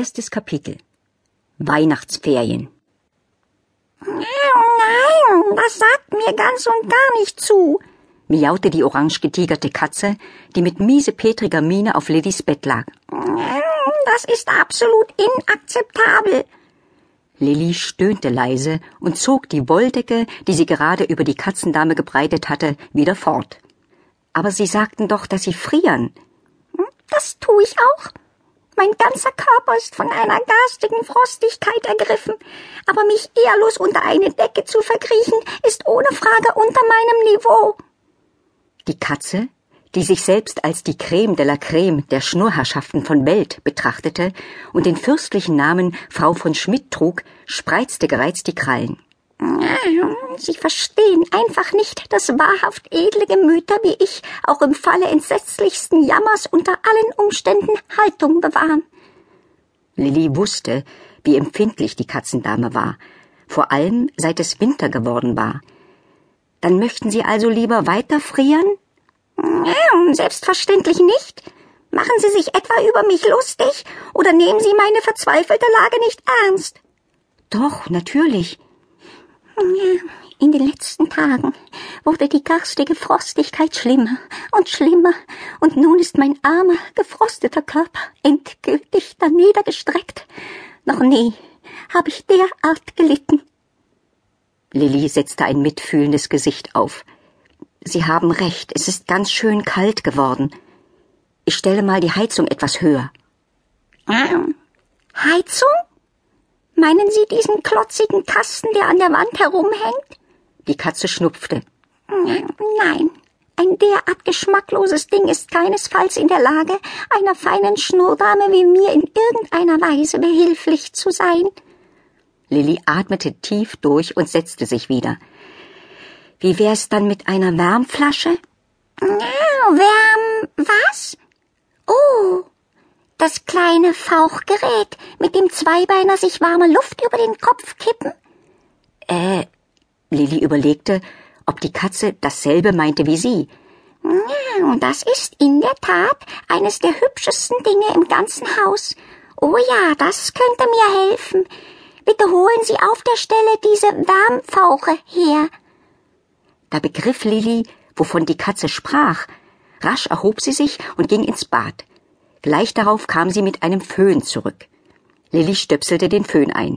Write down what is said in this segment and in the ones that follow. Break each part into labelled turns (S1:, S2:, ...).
S1: Erstes Kapitel Weihnachtsferien
S2: Nein, das sagt mir ganz und gar nicht zu,
S1: miaute die orange getigerte Katze, die mit miesepetriger Miene auf Lillys Bett lag.
S2: Das ist absolut inakzeptabel.
S1: Lilly stöhnte leise und zog die Wolldecke, die sie gerade über die Katzendame gebreitet hatte, wieder fort. Aber Sie sagten doch, dass Sie frieren.
S2: Das tue ich auch. Mein ganzer Körper ist von einer garstigen Frostigkeit ergriffen, aber mich ehrlos unter eine Decke zu verkriechen, ist ohne Frage unter meinem Niveau.
S1: Die Katze, die sich selbst als die Creme de la Creme der Schnurrherrschaften von Welt betrachtete und den fürstlichen Namen Frau von Schmidt trug, spreizte gereizt die Krallen.
S2: Sie verstehen einfach nicht, dass wahrhaft edle Gemüter wie ich auch im Falle entsetzlichsten Jammers unter allen Umständen Haltung bewahren.
S1: Lilly wusste, wie empfindlich die Katzendame war, vor allem seit es Winter geworden war. Dann möchten Sie also lieber weiter frieren?
S2: Selbstverständlich nicht. Machen Sie sich etwa über mich lustig oder nehmen Sie meine verzweifelte Lage nicht ernst?
S1: Doch, natürlich.
S2: In den letzten Tagen wurde die garstige Frostigkeit schlimmer und schlimmer, und nun ist mein armer, gefrosteter Körper endgültig daniedergestreckt. Noch nie habe ich derart gelitten.
S1: Lilly setzte ein mitfühlendes Gesicht auf. Sie haben recht, es ist ganz schön kalt geworden. Ich stelle mal die Heizung etwas höher.
S2: Heizung? Meinen Sie diesen klotzigen Kasten, der an der Wand herumhängt?
S1: Die Katze schnupfte.
S2: Nein, ein derart geschmackloses Ding ist keinesfalls in der Lage, einer feinen Schnurrdame wie mir in irgendeiner Weise behilflich zu sein.
S1: Lilly atmete tief durch und setzte sich wieder. Wie wär's dann mit einer Wärmflasche?
S2: Wärm was? Oh, das kleine Fauchgerät, mit dem Zweibeiner sich warme Luft über den Kopf kippen?
S1: Äh, Lilly überlegte, ob die Katze dasselbe meinte wie sie.
S2: Ja, das ist in der Tat eines der hübschesten Dinge im ganzen Haus. Oh ja, das könnte mir helfen. Bitte holen Sie auf der Stelle diese Wärmfauche her.
S1: Da begriff Lilly, wovon die Katze sprach. Rasch erhob sie sich und ging ins Bad. Gleich darauf kam sie mit einem Föhn zurück. Lilly stöpselte den Föhn ein.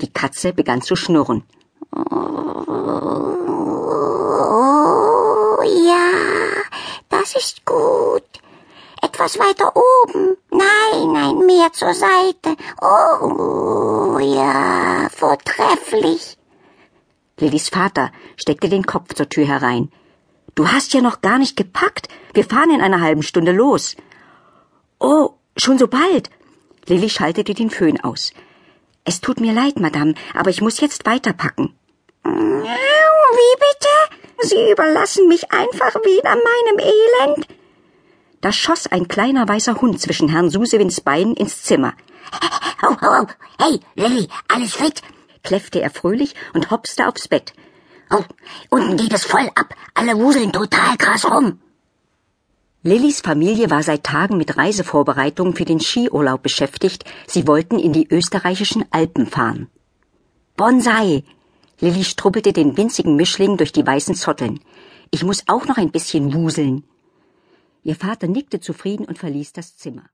S1: Die Katze begann zu schnurren.
S2: Oh, ja, das ist gut. Etwas weiter oben. Nein, nein, mehr zur Seite. Oh, ja, vortrefflich.
S1: Lillys Vater steckte den Kopf zur Tür herein. Du hast ja noch gar nicht gepackt. Wir fahren in einer halben Stunde los. Oh, schon so bald. Lilly schaltete den Föhn aus. Es tut mir leid, Madame, aber ich muss jetzt weiterpacken.
S2: Wie bitte? Sie überlassen mich einfach wieder meinem Elend?
S1: Da schoss ein kleiner weißer Hund zwischen Herrn Susewins Beinen ins Zimmer.
S2: Oh, oh, oh. Hey, Lilly, alles fit?
S1: kläffte er fröhlich und hopste aufs Bett.
S2: Oh, unten geht es voll ab. Alle wuseln total krass rum.
S1: Lillys Familie war seit Tagen mit Reisevorbereitungen für den Skiurlaub beschäftigt. Sie wollten in die österreichischen Alpen fahren. Bonsai! Lilly strubbelte den winzigen Mischling durch die weißen Zotteln. Ich muss auch noch ein bisschen wuseln. Ihr Vater nickte zufrieden und verließ das Zimmer.